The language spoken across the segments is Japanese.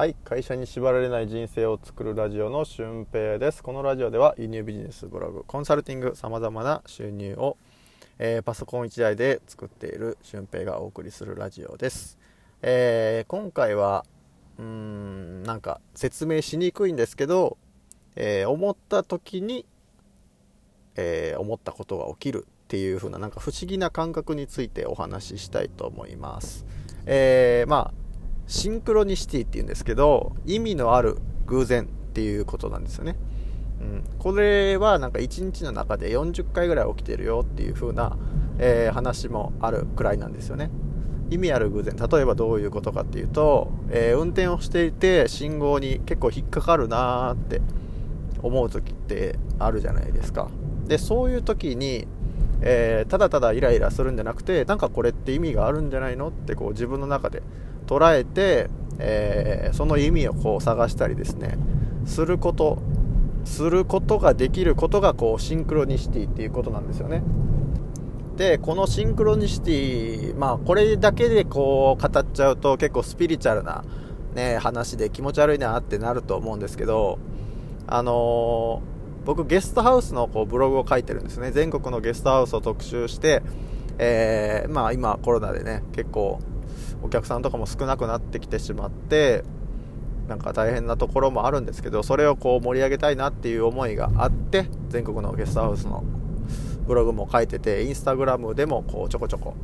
はい会社に縛られない人生を作るラジオの俊平ですこのラジオでは輸入ビジネスブログコンサルティングさまざまな収入を、えー、パソコン1台で作っている俊平がお送りするラジオです、えー、今回はうーんなんか説明しにくいんですけど、えー、思った時に、え思ったことが起きるっていう風ななんか不思議な感覚についてお話ししたいと思います。え、まあシンクロニシティっていうんですけど、意味のある偶然っていうことなんですよね。うん、これはなんか1日の中で40回ぐらい起きてるよっていう風な、えー、話もあるくらいなんですよね。意味ある偶然、例えばどういうことかっていうと、えー、運転をしていて信号に結構引っかかるなーって思う時ってあるじゃないですか。で、そういう時に、えー、ただただイライラするんじゃなくて、なんかこれって意味があるんじゃないのってこう自分の中で捉えて、えー、その意味をこう探したりですねすることすることができることがこうシンクロニシティっていうことなんですよね。でこのシンクロニシティまあこれだけでこう語っちゃうと結構スピリチュアルなね話で気持ち悪いなってなると思うんですけどあの、僕ゲストハウスのこうブログを書いてるんですね。全国のゲストハウスを特集してえー、まあ今コロナでね結構お客さんとかも少なくなってきてしまってなんか大変なところもあるんですけどそれをこう盛り上げたいなっていう思いがあって全国のゲストハウスのブログも書いててインスタグラムでもこうちょこちょこ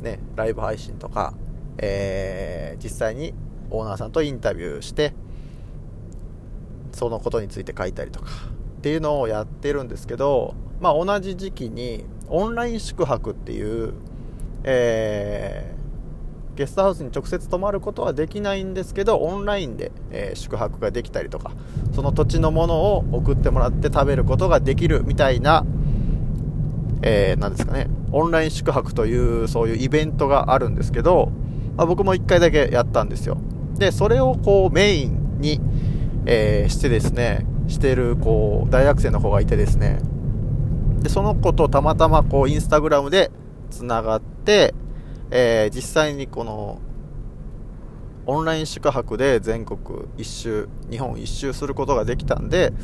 ねライブ配信とか、えー、実際にオーナーさんとインタビューしてそのことについて書いたりとか。っていうのをやってるんですけどまあ同じ時期にオンライン宿泊っていう、えーゲストハウスに直接泊まることはできないんですけどオンラインで、えー、宿泊ができたりとかその土地のものを送ってもらって食べることができるみたいな、えー、ですかねオンライン宿泊というそういうイベントがあるんですけど、まあ、僕も1回だけやったんですよ。でそれをこうメインに、えー、してですねしてるこう大学生の子がいてですね。でその子とたまたまこうインスタグラムでつながってえー、実際にこのオンライン宿泊で全国一周日本一周することができたんで、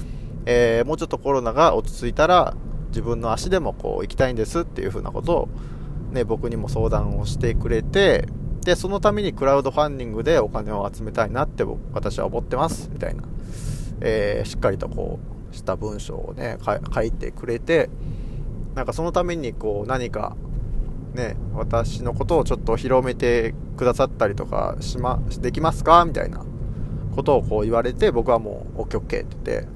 えー、もうちょっとコロナが落ち着いたら自分の足でもこう行きたいんですっていう風なことを、ね、僕にも相談をしてくれてでそのためにクラウドファンディングでお金を集めたいなって僕私は思ってますみたいな、えー、しっかりとこうした文章をね書いてくれてなんかそのためにこう何かね、私のことをちょっと広めてくださったりとかしま、できますか？みたいなことをこう言われて、僕はもう、オッケーオッケーって言って、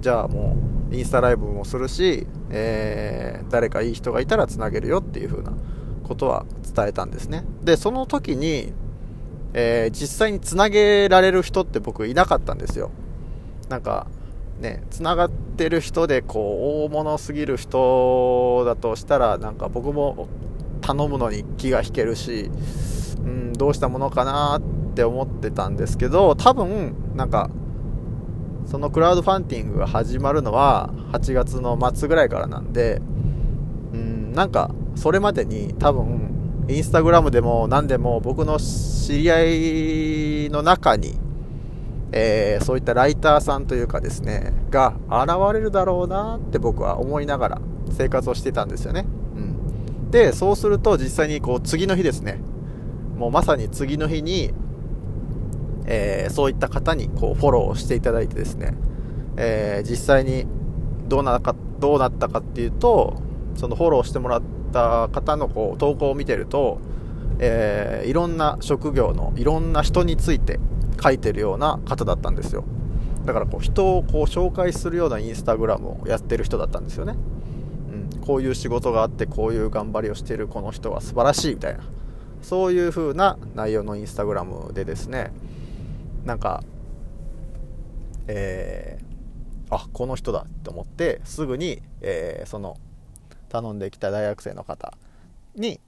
じゃあもう、インスタライブもするし、えー、誰かいい人がいたら繋げるよっていう風なことは伝えたんですね。で、その時に、えー、実際に繋げられる人って僕いなかったんですよ。なんか、ね、繋がってる人でこう大物すぎる人だとしたらなんか僕も頼むのに気が引けるし、うん、どうしたものかなって思ってたんですけど多分なんかそのクラウドファンディングが始まるのは8月の末ぐらいからなんで、うん、なんかそれまでに多分インスタグラムでも何でも僕の知り合いの中にえー、そういったライターさんというかですね、が現れるだろうなって僕は思いながら生活をしてたんですよね。うん。で、そうすると実際にこう次の日ですね、もうまさに次の日に、えー、そういった方にこうフォローしていただいてですね、えー、実際にどうなかどうなったかっていうと、そのフォローしてもらった方のこう投稿を見てると、えー、いろんな職業のいろんな人について書いてるような方だったんですよ。だからこう人をこう紹介するようなインスタグラムをやってる人だったんですよね、うん、こういう仕事があってこういう頑張りをしてるこの人は素晴らしいみたいな。そういう風な内容のインスタグラムでですねなんかえー、あこの人だと思ってすぐに、えー、その頼んできた大学生の方に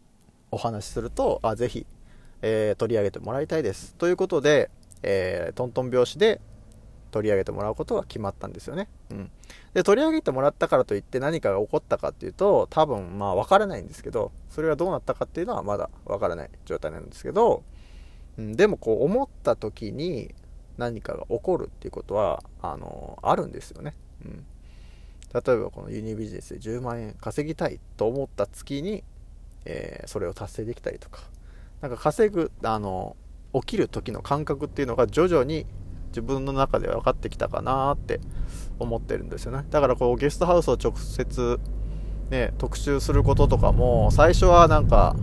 お話しするとあぜひ、えー、取り上げてもらいたいです。ということでえー、トントン拍子で取り上げてもらうことが決まったんですよね。うん。で、取り上げてもらったからといって何かが起こったかっていうと、多分まあわからないんですけど、それがどうなったかっていうのはまだわからない状態なんですけど、うん、でもこう思った時に、何かが起こるっていうことはあのあるんですよね、うん、例えばこのユニビジネスで10万円稼ぎたいと思った月に、えー、それを達成できたりとかなんか稼ぐあの起きる時の感覚っていうのが徐々に自分の中で分かってきたかなって思ってるんですよね。だからこうゲストハウスを直接ね特集することとかも最初はなんか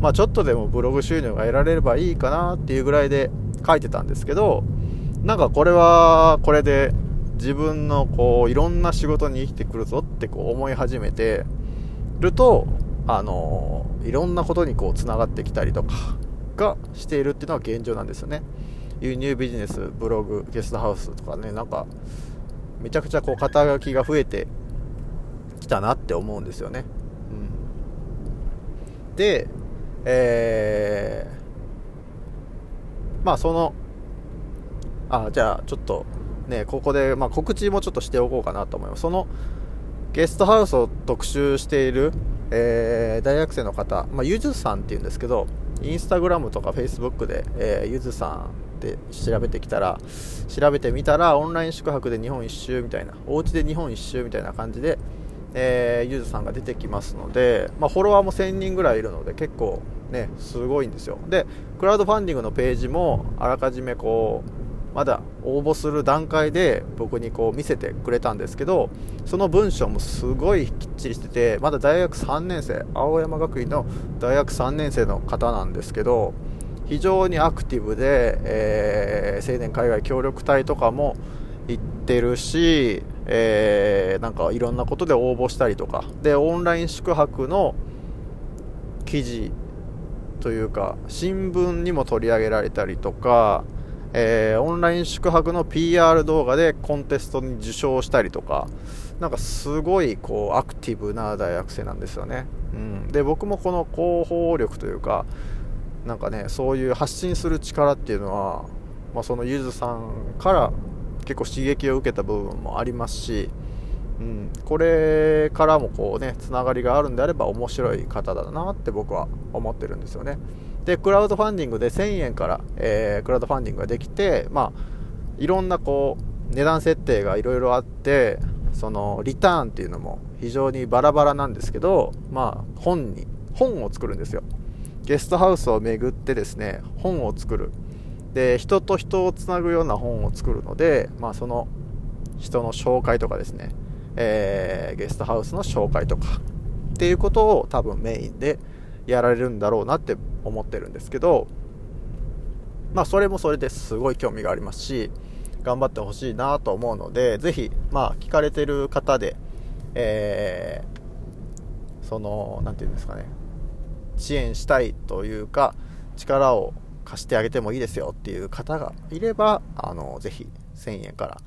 まあちょっとでもブログ収入が得られればいいかなっていうぐらいで書いてたんですけどなんかこれはこれで自分のこういろんな仕事に生きてくるぞってこう思い始めてるとあのいろんなことにこうつながってきたりとかがしているっていうのは現状なんですよね。輸入ビジネスブログゲストハウスとかねなんかめちゃくちゃこう肩書きが増えてきたなって思うんですよね、うん、でえー、まあそのあじゃあちょっとねここで、まあ、告知もちょっとしておこうかなと思います。そのゲストハウスを特集している、えー、大学生の方、まあ、ゆずさんっていうんですけどインスタグラムとかフェイスブックで、えー、ゆずさんで調べてきたら調べてみたらオンライン宿泊で日本一周みたいなお家で日本一周みたいな感じで、えー、ゆずさんが出てきますので、まあ、フォロワーも1000人ぐらいいるので結構ねすごいんですよ。でクラウドファンディングのページもあらかじめこうまだ応募する段階で僕にこう見せてくれたんですけどその文章もすごいきっちりしててまだ大学3年生青山学院の大学3年生の方なんですけど非常にアクティブで、えー、青年海外協力隊とかも行ってるし、えー、なんかいろんなことで応募したりとか。でオンライン宿泊の記事というか新聞にも取り上げられたりとかえー、オンライン宿泊の PR 動画でコンテストに受賞したりとか、なんかすごいこうアクティブな大学生なんですよね。うん、で僕もこの広報力というか、なんかね、そういう発信する力っていうのは、まあ、そのゆずさんから結構刺激を受けた部分もありますし、うん、これからもこうね、つながりがあるんであれば面白い方だなって僕は思ってるんですよね。で、クラウドファンディングで1000円から、えー、クラウドファンディングができて、まあ、いろんなこう、値段設定がいろいろあって、その、リターンっていうのも非常にバラバラなんですけど、まあ、本に、本を作るんですよ。ゲストハウスを巡ってですね、本を作る。で、人と人をつなぐような本を作るので、まあ、その、人の紹介とかですね、えー、ゲストハウスの紹介とか、っていうことを多分メインでやられるんだろうなって思ってるんですけど、まあ、それもそれですごい興味がありますし、頑張ってほしいなと思うので、ぜひ、まあ、聞かれてる方で、えー、その、なんていうんですかね、支援したいというか、力を貸してあげてもいいですよっていう方がいれば、あの、ぜひ、1000円から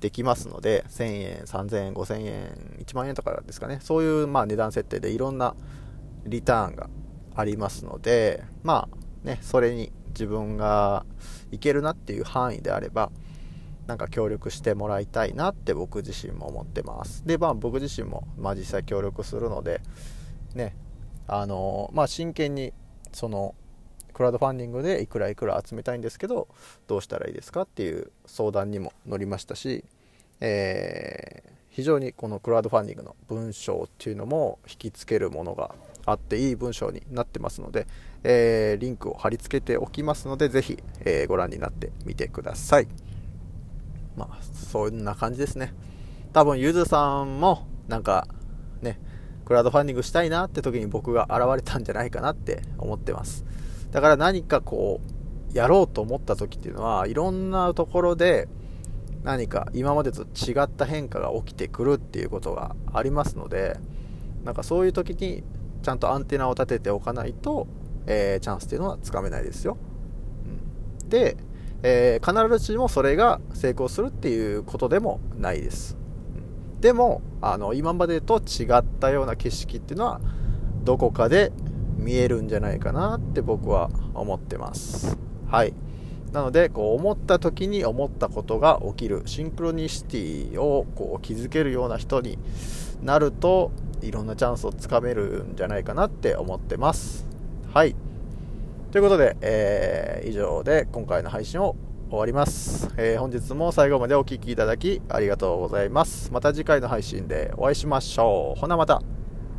できますので、1000円、3000円、5000円、1万円とかですかね、そういう、まあ、値段設定でいろんなリターンがありますので、まあね、それに自分がいけるなっていう範囲であれば、なんか協力してもらいたいなって僕自身も思ってます。で、まあ僕自身も、まあ実際協力するので、ね、あのまあ真剣に、その、クラウドファンディングでいくらいくら集めたいんですけど、どうしたらいいですかっていう相談にも乗りましたし、えー、非常にこのクラウドファンディングの文章っていうのも引きつけるものがあっていい文章になってますので、えー、リンクを貼り付けておきますので、ぜひ、えー、ご覧になってみてください。まあ、そんな感じですね。多分、ゆずさんも、なんか、ね、クラウドファンディングしたいなって時に僕が現れたんじゃないかなって思ってます。だから何かこう、やろうと思った時っていうのは、いろんなところで、何か今までと違った変化が起きてくるっていうことがありますので、なんかそういう時にちゃんとアンテナを立てておかないと、えー、チャンスっていうのはつかめないですよ。うん、で、えー、必ずしもそれが成功するっていうことでもないです。うん、でも、あの、今までと違ったような景色っていうのは、どこかで見えるんじゃないかなって僕は思ってます。はい。なので、こう思った時に思ったことが起きる、シンクロニシティをこう築けるような人になると、いろんなチャンスをつかめるんじゃないかなって思ってます。はい。ということで、えー、以上で今回の配信を終わります、えー、本日も最後までお聴きいただきありがとうございます。また次回の配信でお会いしましょう。ほなまた。